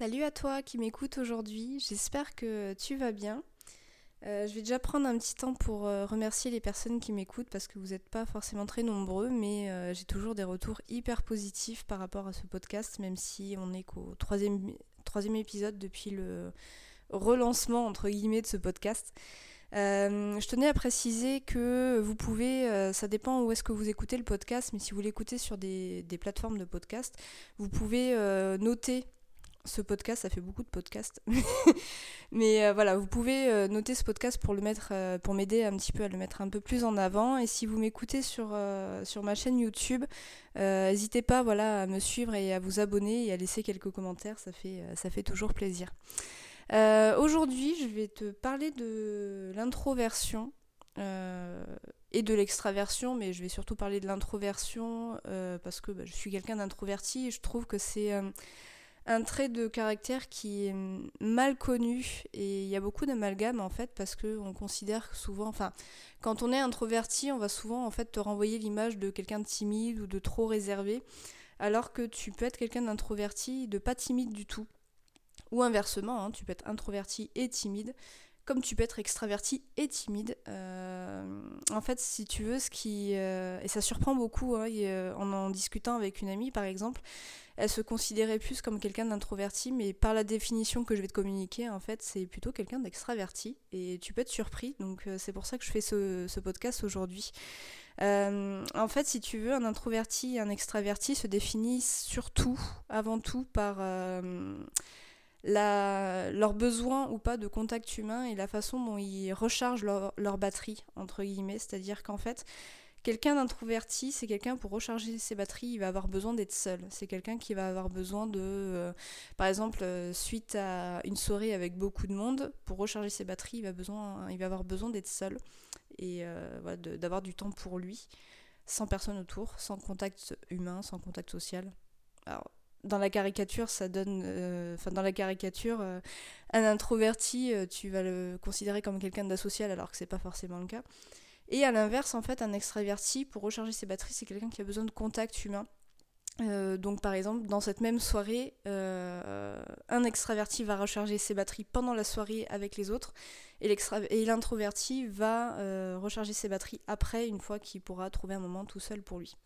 Salut à toi qui m'écoute aujourd'hui, j'espère que tu vas bien. Euh, je vais déjà prendre un petit temps pour euh, remercier les personnes qui m'écoutent parce que vous n'êtes pas forcément très nombreux, mais euh, j'ai toujours des retours hyper positifs par rapport à ce podcast, même si on n'est qu'au troisième, troisième épisode depuis le relancement entre guillemets de ce podcast. je tenais à préciser que vous pouvez, ça dépend où est-ce que vous écoutez le podcast, mais si vous l'écoutez sur des, des, plateformes de podcast, vous pouvez noter ce podcast, ça fait beaucoup de podcasts. Mais euh, voilà, vous pouvez euh, noter ce podcast pour le mettre, euh, pour m'aider un petit peu à le mettre un peu plus en avant. Et si vous m'écoutez sur, sur ma chaîne YouTube, n'hésitez pas voilà, à me suivre et à vous abonner et à laisser quelques commentaires, ça fait, ça fait toujours plaisir. Aujourd'hui, je vais te parler de l'introversion. et de l'extraversion, mais je vais surtout parler de l'introversion parce que bah, je suis quelqu'un d'introverti et je trouve que c'est un trait de caractère qui est mal connu. Et il y a beaucoup d'amalgame en fait parce qu'on considère souvent, enfin quand on est introverti on va souvent en fait te renvoyer l'image de quelqu'un de timide ou de trop réservé alors que tu peux être quelqu'un d'introverti de pas timide du tout. Ou inversement hein, tu peux être introverti et timide comme tu peux être extraverti et timide. Euh, en fait, si tu veux, ce qui. Euh, et ça surprend beaucoup, hein, en en discutant avec une amie par exemple, elle se considérait plus comme quelqu'un d'introverti, mais par la définition que je vais te communiquer, en fait, c'est plutôt quelqu'un d'extraverti. Et tu peux être surpris, donc euh, c'est pour ça que je fais ce, podcast aujourd'hui. Euh, en fait, si tu veux, un introverti et un extraverti se définissent surtout, avant tout, par euh, la, leur besoin ou pas de contact humain et la façon dont ils rechargent leur, leur batterie, entre guillemets. C'est-à-dire qu'en fait, Quelqu'un d'introverti, c'est quelqu'un pour recharger ses batteries, il va avoir besoin d'être seul. C'est quelqu'un qui va avoir besoin de, euh, par exemple, euh, suite à une soirée avec beaucoup de monde, pour recharger ses batteries, il va, besoin, il va avoir besoin d'être seul et euh, d'avoir du temps pour lui, sans personne autour, sans contact humain, sans contact social. Dans la caricature, ça donne. Enfin, dans la caricature, un introverti, tu vas le considérer comme quelqu'un d'asocial alors que c'est pas forcément le cas. Et à l'inverse, en fait, un extraverti, pour recharger ses batteries, c'est quelqu'un qui a besoin de contact humain. Euh, donc par exemple, dans cette même soirée, euh, un extraverti va recharger ses batteries pendant la soirée avec les autres, et l'introverti va euh, recharger ses batteries après, une fois qu'il pourra trouver un moment tout seul pour lui.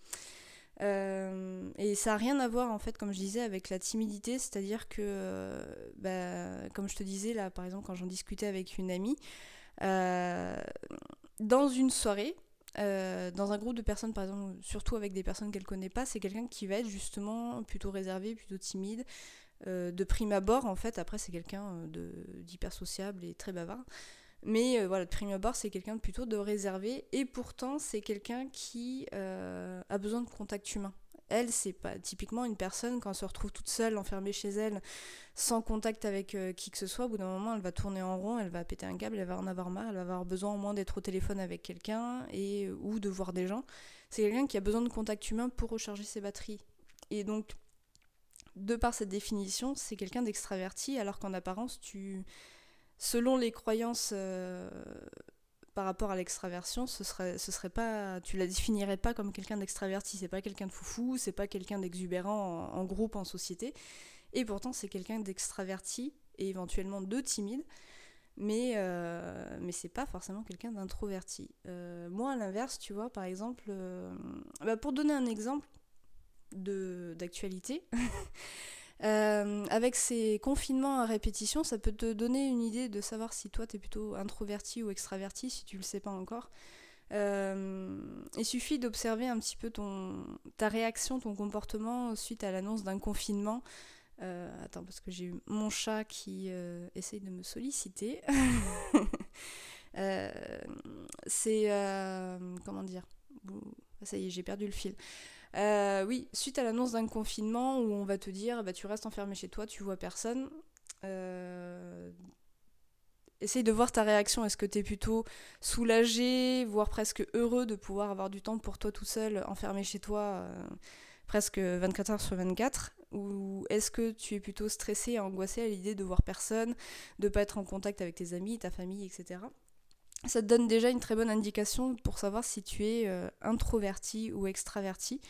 Et ça n'a rien à voir en fait, comme je disais, avec la timidité, c'est-à-dire que, bah, comme je te disais là, par exemple, quand j'en discutais avec une amie, dans une soirée, euh, dans un groupe de personnes, par exemple, surtout avec des personnes qu'elle connaît pas, c'est quelqu'un qui va être justement plutôt réservé, plutôt timide. Euh, de prime abord, en fait, après, c'est quelqu'un euh, d'hyper sociable et très bavard. Mais voilà, de prime abord, c'est quelqu'un plutôt de réservé. Et pourtant, c'est quelqu'un qui a besoin de contact humain elle, c'est pas typiquement une personne, quand elle se retrouve toute seule, enfermée chez elle, sans contact avec euh, qui que ce soit, au bout d'un moment, elle va tourner en rond, elle va péter un câble, elle va en avoir marre, elle va avoir besoin au moins d'être au téléphone avec quelqu'un et ou de voir des gens. C'est quelqu'un qui a besoin de contact humain pour recharger ses batteries. Et donc, de par cette définition, c'est quelqu'un d'extraverti, alors qu'en apparence, tu, selon les croyances euh, par rapport à l'extraversion, ce serait, pas, tu la définirais pas comme quelqu'un d'extraverti. C'est pas quelqu'un de foufou, c'est pas quelqu'un d'exubérant en, groupe, en société. Et pourtant, c'est quelqu'un d'extraverti et éventuellement de timide. Mais, euh, mais c'est pas forcément quelqu'un d'introverti. Euh, moi, à l'inverse, tu vois, par exemple, euh, bah, pour donner un exemple d'actualité, Euh, avec ces confinements à répétition, ça peut te donner une idée de savoir si toi tu es plutôt introverti ou extraverti, si tu le sais pas encore. Euh, il suffit d'observer un petit peu ton, ta réaction, ton comportement suite à l'annonce d'un confinement. Euh, attends, parce que j'ai eu mon chat qui essaye de me solliciter. c'est. comment dire? Ça y est, j'ai perdu le fil. Euh, oui, suite à l'annonce d'un confinement où on va te dire bah, tu restes enfermé chez toi, tu vois personne. Euh, essaye de voir ta réaction. Est-ce que tu es plutôt soulagé, voire presque heureux de pouvoir avoir du temps pour toi tout seul, enfermé chez toi, euh, presque 24 heures sur 24 Ou est-ce que tu es plutôt stressé et angoissé à l'idée de voir personne, de pas être en contact avec tes amis, ta famille, etc ça te donne déjà une très bonne indication pour savoir si tu es introverti ou extraverti.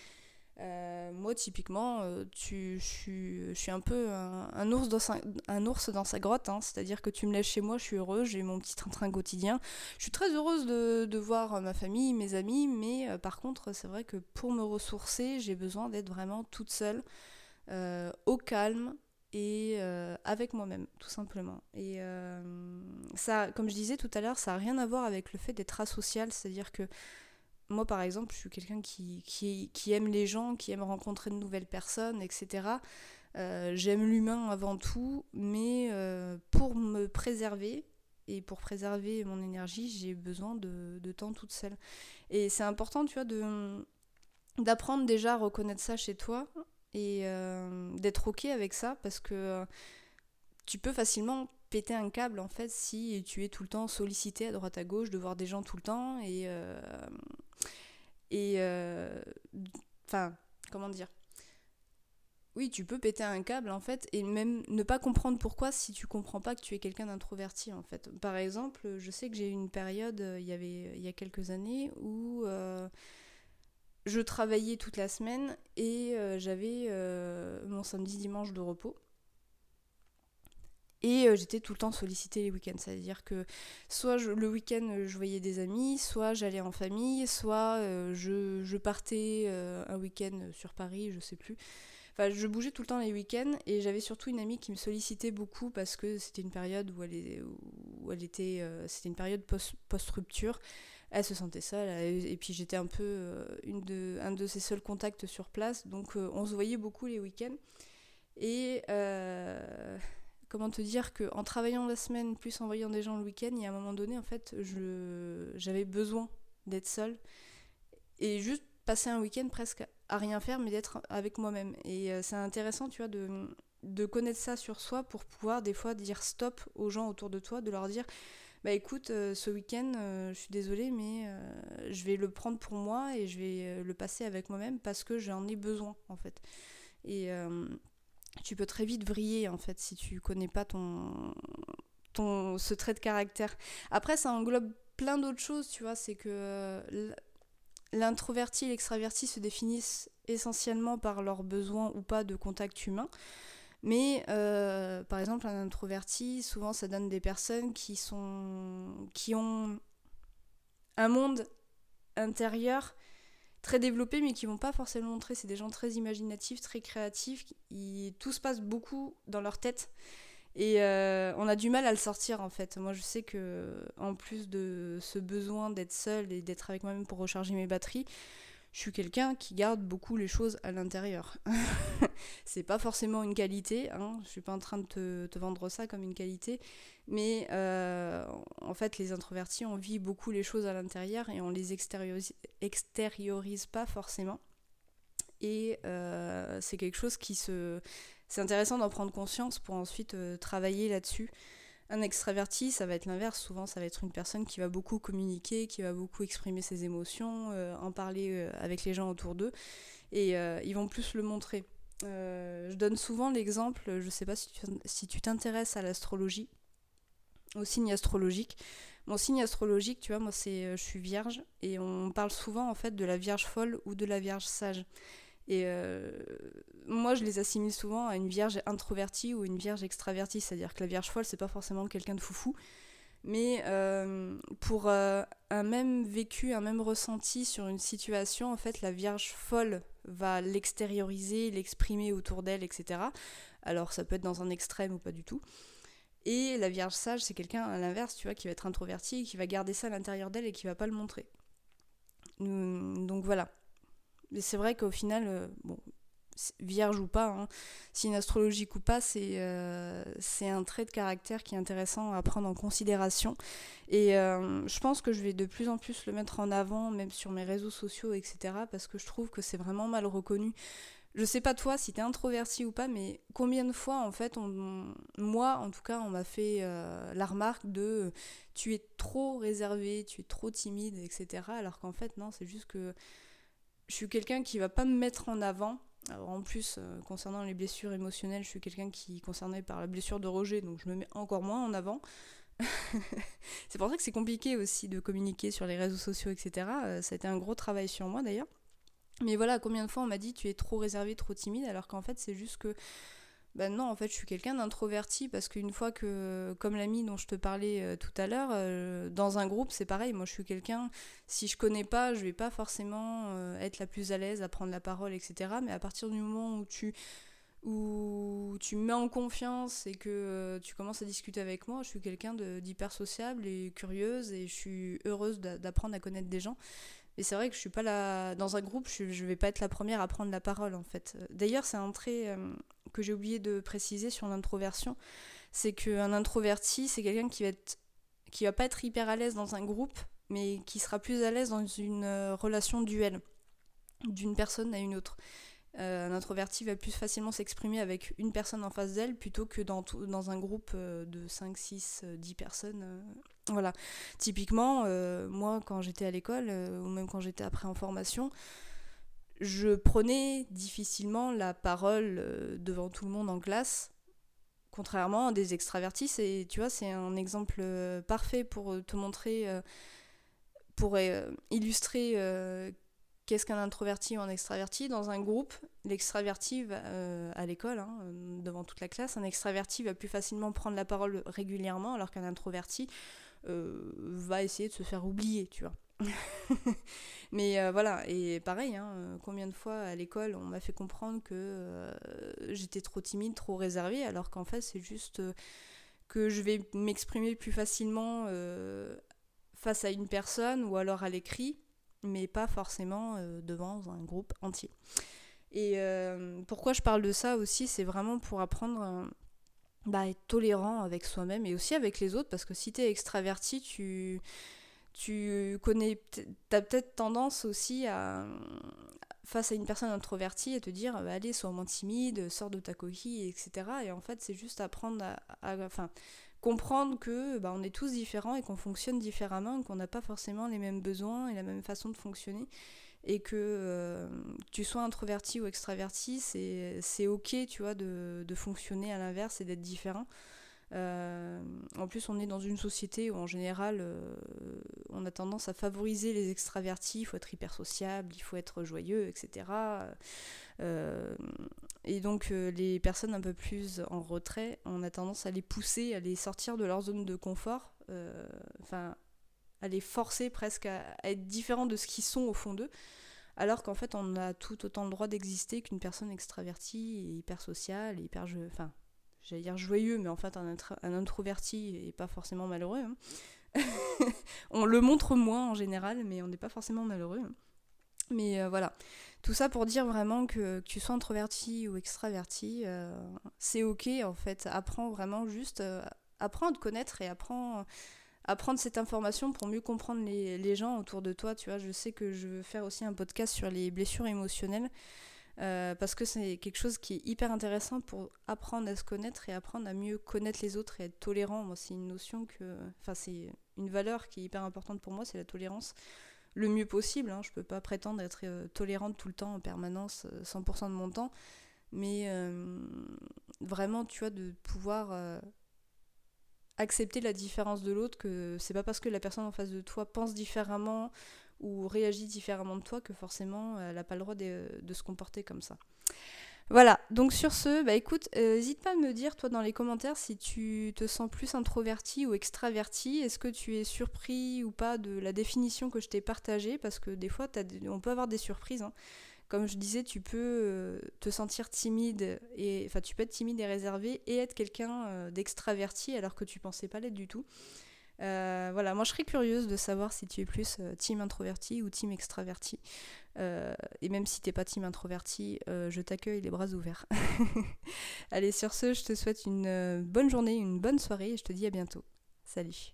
Euh, moi, typiquement, euh, tu, je, suis, un peu un, ours, dans sa, grotte, hein. c'est-à-dire que tu me laisses chez moi, je suis heureuse, j'ai mon petit train-train quotidien. Je suis très heureuse de, voir ma famille, mes amis, mais euh, par contre, c'est vrai que pour me ressourcer, j'ai besoin d'être vraiment toute seule, au calme, et avec moi-même, tout simplement. Et ça, comme je disais tout à l'heure, ça n'a rien à voir avec le fait d'être asocial, c'est-à-dire que moi, par exemple, je suis quelqu'un qui, qui, aime les gens, qui aime rencontrer de nouvelles personnes, etc. Euh, j'aime l'humain avant tout, mais euh, pour me préserver et pour préserver mon énergie, j'ai besoin de, de, temps toute seule. Et c'est important, tu vois, d'apprendre déjà à reconnaître ça chez toi et euh, d'être OK avec ça parce que tu peux facilement péter un câble en fait si tu es tout le temps sollicité à droite à gauche de voir des gens tout le temps et et euh, enfin, comment dire? Oui, tu peux péter un câble en fait et même ne pas comprendre pourquoi si tu comprends pas que tu es quelqu'un d'introverti en fait. Par exemple, je sais que j'ai eu une période euh, il y avait il y a quelques années où euh, je travaillais toute la semaine et j'avais mon samedi dimanche de repos. Et euh, j'étais tout le temps sollicitée les week-ends. C'est-à-dire que soit le week-end, euh, je voyais des amis, soit j'allais en famille, soit euh, je, partais un week-end sur Paris, je sais plus. Enfin, je bougeais tout le temps les week-ends et j'avais surtout une amie qui me sollicitait beaucoup parce que c'était une période où elle, où elle était. c'était une période post-rupture. Elle se sentait seule et puis j'étais un peu une de, un de ses seuls contacts sur place. Donc on se voyait beaucoup les week-ends. Et comment te dire qu'en travaillant la semaine plus en voyant des gens le week-end, il y a un moment donné, en fait, j'avais besoin d'être seule et juste passer un week-end presque à rien faire, mais d'être avec moi-même. Et euh, c'est intéressant, tu vois, de, de connaître ça sur soi pour pouvoir des fois dire stop aux gens autour de toi, de leur dire bah écoute, euh, ce week-end, euh, je suis désolée, mais je vais le prendre pour moi et je vais le passer avec moi-même parce que j'en ai besoin, en fait. Et tu peux très vite vriller en fait si tu connais pas ton, ton ce trait de caractère. Après, ça englobe plein d'autres choses, tu vois, c'est que euh, l'introverti et l'extraverti se définissent essentiellement par leur besoin ou pas de contact humain. Mais euh, par exemple, un introverti, souvent ça donne des personnes qui sont qui ont un monde intérieur très développés, mais qui vont pas forcément montrer. C'est des gens très imaginatifs, très créatifs. tout se passe beaucoup dans leur tête. Et euh, on a du mal à le sortir en fait. Moi je sais que en plus de ce besoin d'être seul et d'être avec moi-même pour recharger mes batteries, je suis quelqu'un qui garde beaucoup les choses à l'intérieur. c'est pas forcément une qualité, hein, je suis pas en train de te, vendre ça comme une qualité, mais euh, en fait les introvertis on vit beaucoup les choses à l'intérieur et on les extériorise, extériorise pas forcément. Et euh, c'est quelque chose qui se... C'est intéressant d'en prendre conscience pour ensuite euh, travailler là-dessus. Un extraverti, ça va être l'inverse. Souvent, ça va être une personne qui va beaucoup communiquer, qui va beaucoup exprimer ses émotions, euh, en parler euh, avec les gens autour d'eux. Et euh, ils vont plus le montrer. je donne souvent l'exemple, je ne sais pas si tu t'intéresses à l'astrologie, au signe astrologique. Mon signe astrologique, tu vois, moi, c'est je suis vierge. Et on parle souvent, en fait, de la vierge folle ou de la vierge sage. Et euh, moi, je les assimile souvent à une vierge introvertie ou une vierge extravertie. C'est-à-dire que la vierge folle, c'est pas forcément quelqu'un de foufou. Mais euh, pour euh, un même vécu, un même ressenti sur une situation, en fait, la vierge folle va l'extérioriser, l'exprimer autour d'elle, etc. Alors, ça peut être dans un extrême ou pas du tout. Et la vierge sage, c'est quelqu'un à l'inverse, tu vois, qui va être introverti, qui va garder ça à l'intérieur d'elle et qui va pas le montrer. Donc voilà. Mais c'est vrai qu'au final, euh, vierge ou pas, hein, signe astrologique ou pas, euh, c'est un trait de caractère qui est intéressant à prendre en considération. Et euh, je pense que je vais de plus en plus le mettre en avant, même sur mes réseaux sociaux, etc., parce que je trouve que c'est vraiment mal reconnu. Je sais pas toi si t'es introverti ou pas, mais combien de fois en fait, on, moi en tout cas, on m'a fait la remarque de tu es trop réservé, tu es trop timide, etc. Alors qu'en fait non, c'est juste que je suis quelqu'un qui va pas me mettre en avant. En plus, euh, concernant les blessures émotionnelles, je suis quelqu'un qui est concerné par la blessure de rejet, donc je me mets encore moins en avant. c'est pour ça que c'est compliqué aussi de communiquer sur les réseaux sociaux, etc. Euh, ça a été un gros travail sur moi d'ailleurs. Mais voilà, combien de fois on m'a dit tu es trop réservé, trop timide, alors qu'en fait c'est juste que ben non, en fait, je suis quelqu'un d'introverti parce qu'une fois que, comme l'ami dont je te parlais euh, tout à l'heure, euh, dans un groupe, c'est pareil. Moi, je suis quelqu'un, si je connais pas, je vais pas forcément euh, être la plus à l'aise à prendre la parole, etc. Mais à partir du moment où tu, où tu me mets en confiance et que tu commences à discuter avec moi, je suis quelqu'un d'hyper sociable et curieuse et je suis heureuse d'apprendre à connaître des gens. Et c'est vrai que je suis pas là dans un groupe, je, je vais pas être la première à prendre la parole en fait. D'ailleurs, c'est un trait euh, que j'ai oublié de préciser sur l'introversion, c'est qu'un introverti, c'est quelqu'un qui va être va pas être hyper à l'aise dans un groupe, mais qui sera plus à l'aise dans une euh, relation duel d'une personne à une autre. Euh, un introverti va plus facilement s'exprimer avec une personne en face d'elle plutôt que dans, dans un groupe de 5, 6, 10 personnes voilà. Typiquement, euh, moi, quand j'étais à l'école, euh, ou même quand j'étais après en formation, je prenais difficilement la parole euh, devant tout le monde en classe, contrairement à des extravertis. Et tu vois, c'est un exemple parfait pour te montrer, pour illustrer qu'est-ce qu'un introverti ou un extraverti dans un groupe. L'extraverti à l'école, hein, devant toute la classe, un extraverti va plus facilement prendre la parole régulièrement, alors qu'un introverti euh, va essayer de se faire oublier, tu vois. Mais euh, voilà, et pareil, hein, euh, combien de fois à l'école on m'a fait comprendre que j'étais trop timide, trop réservée, alors qu'en fait c'est juste que je vais m'exprimer plus facilement face à une personne ou alors à l'écrit, mais pas forcément devant un groupe entier. Et pourquoi je parle de ça aussi, c'est vraiment pour apprendre bah, être tolérant avec soi-même et aussi avec les autres, parce que si tu es extraverti, tu, tu connais, as peut-être tendance aussi à, face à une personne introvertie, à te dire bah, allez, sois moins timide, sors de ta coquille, etc. Et en fait, c'est juste apprendre à, enfin, comprendre que bah, on est tous différents et qu'on fonctionne différemment, qu'on n'a pas forcément les mêmes besoins et la même façon de fonctionner et que euh, tu sois introverti ou extraverti, c'est ok, tu vois, de, de fonctionner à l'inverse et d'être différent. Euh, en plus, on est dans une société où en général, euh, on a tendance à favoriser les extravertis, il faut être hyper sociable, il faut être joyeux, etc. et donc, les personnes un peu plus en retrait, on a tendance à les pousser, à les sortir de leur zone de confort. Enfin, à les forcer presque à, être différents de ce qu'ils sont au fond d'eux, alors qu'en fait on a tout autant le droit d'exister qu'une personne extravertie et hyper sociale, hyper, j'allais dire joyeux, mais en fait un, un introverti est pas forcément malheureux. Hein. on le montre moins en général, mais on n'est pas forcément malheureux. Mais euh, voilà, tout ça pour dire vraiment que, tu sois introverti ou extraverti, euh, c'est ok en fait. Apprends vraiment juste, euh, apprends à te connaître et apprends apprendre cette information pour mieux comprendre les, gens autour de toi. Tu vois, je sais que je veux faire aussi un podcast sur les blessures émotionnelles. Euh, parce que c'est quelque chose qui est hyper intéressant pour apprendre à se connaître et apprendre à mieux connaître les autres et être tolérant. Moi, c'est une notion que. Enfin, c'est une valeur qui est hyper importante pour moi, c'est la tolérance. Le mieux possible, hein. je peux pas prétendre être euh, tolérante tout le temps, en permanence, 100% euh, de mon temps. Mais vraiment, tu vois, de pouvoir accepter la différence de l'autre, que c'est pas parce que la personne en face de toi pense différemment ou réagit différemment de toi que forcément elle n'a pas le droit de, se comporter comme ça. Voilà, donc sur ce, bah écoute, n'hésite pas à me dire toi dans les commentaires si tu te sens plus introverti ou extraverti, est-ce que tu es surpris ou pas de la définition que je t'ai partagée, parce que des fois on peut avoir des surprises. Hein comme je disais, tu peux euh, te sentir timide et enfin tu peux être timide et réservé et être quelqu'un euh, d'extraverti alors que tu pensais pas l'être du tout. Euh, voilà, moi je serais curieuse de savoir si tu es plus team introverti ou team extraverti. et même si t'es pas team introverti, je t'accueille les bras ouverts. Allez, sur ce, je te souhaite une bonne journée, une bonne soirée et je te dis à bientôt. Salut